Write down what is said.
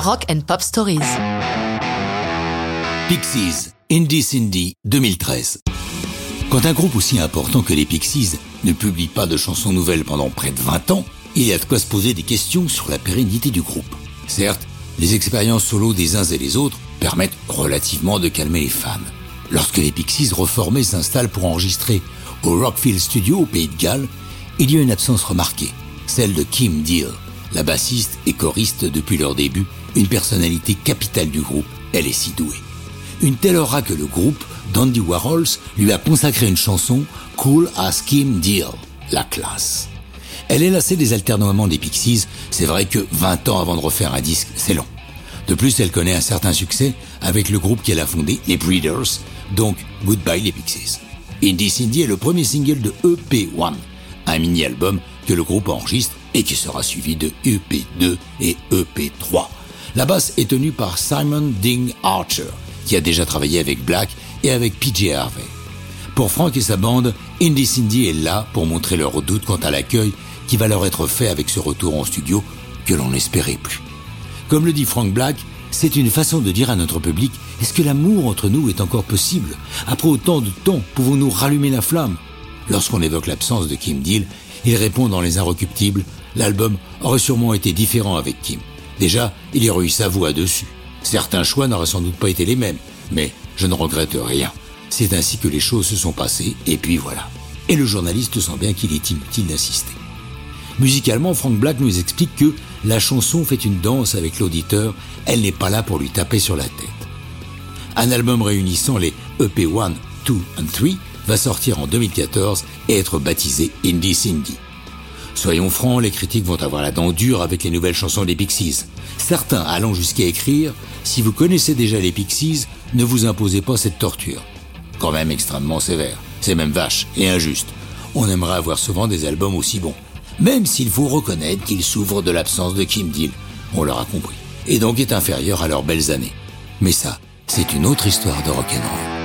Rock and Pop Stories. Pixies, Indie Cindy 2013. Quand un groupe aussi important que les Pixies ne publie pas de chansons nouvelles pendant près de 20 ans, il y a de quoi se poser des questions sur la pérennité du groupe. Certes, les expériences solo des uns et des autres permettent relativement de calmer les fans. Lorsque les Pixies reformés s'installent pour enregistrer au Rockfield Studio au Pays de Galles, il y a une absence remarquée, celle de Kim Deal, la bassiste et choriste depuis leur début, une personnalité capitale du groupe, elle est si douée. Une telle aura que le groupe, d'Andy Warhols, lui a consacré une chanson Cool as Kim Deal, la classe. Elle est lassée des alternements des Pixies, c'est vrai que 20 ans avant de refaire un disque, c'est long. De plus, elle connaît un certain succès avec le groupe qu'elle a fondé, les Breeders, donc Goodbye les Pixies. Indie Cindy est le premier single de EP1, un mini-album que le groupe enregistre et qui sera suivi de EP2 et EP3. La basse est tenue par Simon Ding Archer, qui a déjà travaillé avec Black et avec PJ Harvey. Pour Frank et sa bande, Indie Cindy est là pour montrer leur doute quant à l'accueil qui va leur être fait avec ce retour en studio que l'on n'espérait plus. Comme le dit Frank Black, c'est une façon de dire à notre public, est-ce que l'amour entre nous est encore possible? Après autant de temps, pouvons-nous rallumer la flamme? Lorsqu'on évoque l'absence de Kim Deal, il répond dans Les Inrecuptibles, l'album aurait sûrement été différent avec Kim. Déjà, il y aurait eu sa voix dessus. Certains choix n'auraient sans doute pas été les mêmes, mais je ne regrette rien. C'est ainsi que les choses se sont passées, et puis voilà. Et le journaliste sent bien qu'il est inutile d'insister. Musicalement, Frank Black nous explique que la chanson fait une danse avec l'auditeur, elle n'est pas là pour lui taper sur la tête. Un album réunissant les EP 1, 2 et 3 va sortir en 2014 et être baptisé Indie Cindy. Soyons francs, les critiques vont avoir la dent dure avec les nouvelles chansons des Pixies. Certains allant jusqu'à écrire Si vous connaissez déjà les Pixies, ne vous imposez pas cette torture. Quand même extrêmement sévère. C'est même vache et injuste. On aimerait avoir souvent des albums aussi bons. Même s'il faut reconnaître qu'ils souffrent de l'absence de Kim Deal. On l'aura compris. Et donc est inférieur à leurs belles années. Mais ça, c'est une autre histoire de rock'n'roll.